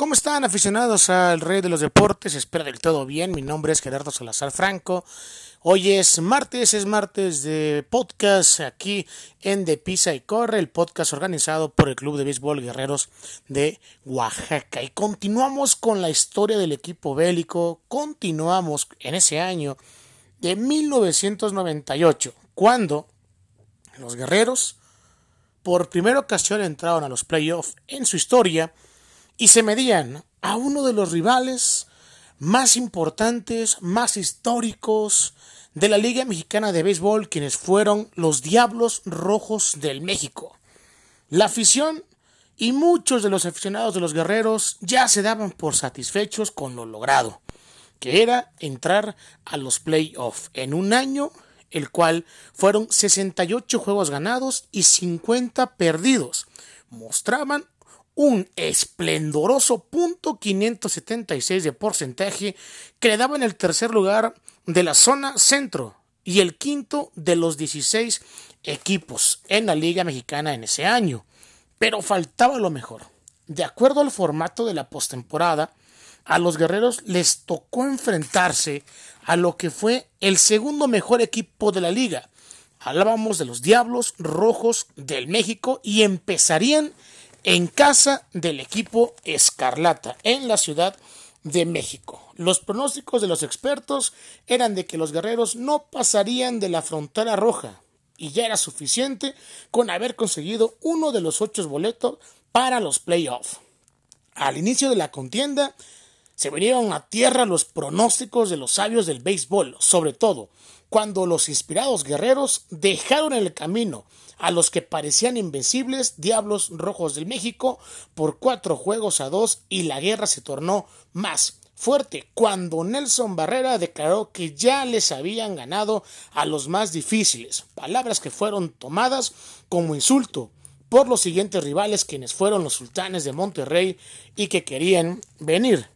¿Cómo están aficionados al Rey de los Deportes? Espero del todo bien. Mi nombre es Gerardo Salazar Franco. Hoy es martes, es martes de podcast aquí en De Pisa y Corre, el podcast organizado por el Club de Béisbol Guerreros de Oaxaca. Y continuamos con la historia del equipo bélico. Continuamos en ese año de 1998, cuando los guerreros por primera ocasión entraron a los playoffs en su historia y se medían a uno de los rivales más importantes, más históricos de la Liga Mexicana de Béisbol, quienes fueron los Diablos Rojos del México. La afición y muchos de los aficionados de los guerreros ya se daban por satisfechos con lo logrado, que era entrar a los playoffs en un año el cual fueron 68 juegos ganados y 50 perdidos. Mostraban un esplendoroso punto 576 de porcentaje que le daba en el tercer lugar de la zona centro y el quinto de los 16 equipos en la Liga Mexicana en ese año. Pero faltaba lo mejor. De acuerdo al formato de la postemporada, a los guerreros les tocó enfrentarse a lo que fue el segundo mejor equipo de la liga. Hablábamos de los Diablos Rojos del México y empezarían en casa del equipo Escarlata, en la Ciudad de México. Los pronósticos de los expertos eran de que los guerreros no pasarían de la frontera roja, y ya era suficiente con haber conseguido uno de los ocho boletos para los playoffs. Al inicio de la contienda, se vinieron a tierra los pronósticos de los sabios del béisbol, sobre todo cuando los inspirados guerreros dejaron el camino a los que parecían invencibles Diablos Rojos del México por cuatro juegos a dos y la guerra se tornó más fuerte cuando Nelson Barrera declaró que ya les habían ganado a los más difíciles, palabras que fueron tomadas como insulto por los siguientes rivales quienes fueron los sultanes de Monterrey y que querían venir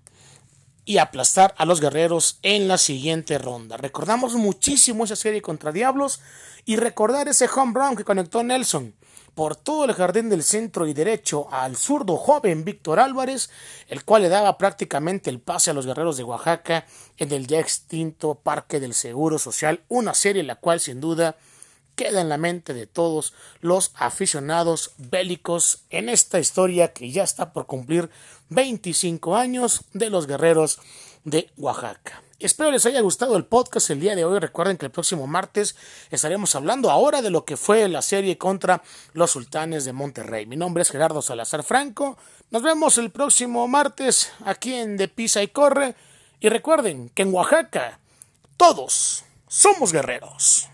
y aplastar a los guerreros en la siguiente ronda. Recordamos muchísimo esa serie contra Diablos y recordar ese home run que conectó Nelson por todo el jardín del centro y derecho al zurdo joven Víctor Álvarez, el cual le daba prácticamente el pase a los guerreros de Oaxaca en el ya extinto Parque del Seguro Social, una serie en la cual sin duda queda en la mente de todos los aficionados bélicos en esta historia que ya está por cumplir 25 años de los guerreros de Oaxaca. Espero les haya gustado el podcast el día de hoy. Recuerden que el próximo martes estaremos hablando ahora de lo que fue la serie contra los sultanes de Monterrey. Mi nombre es Gerardo Salazar Franco. Nos vemos el próximo martes aquí en De Pisa y Corre. Y recuerden que en Oaxaca todos somos guerreros.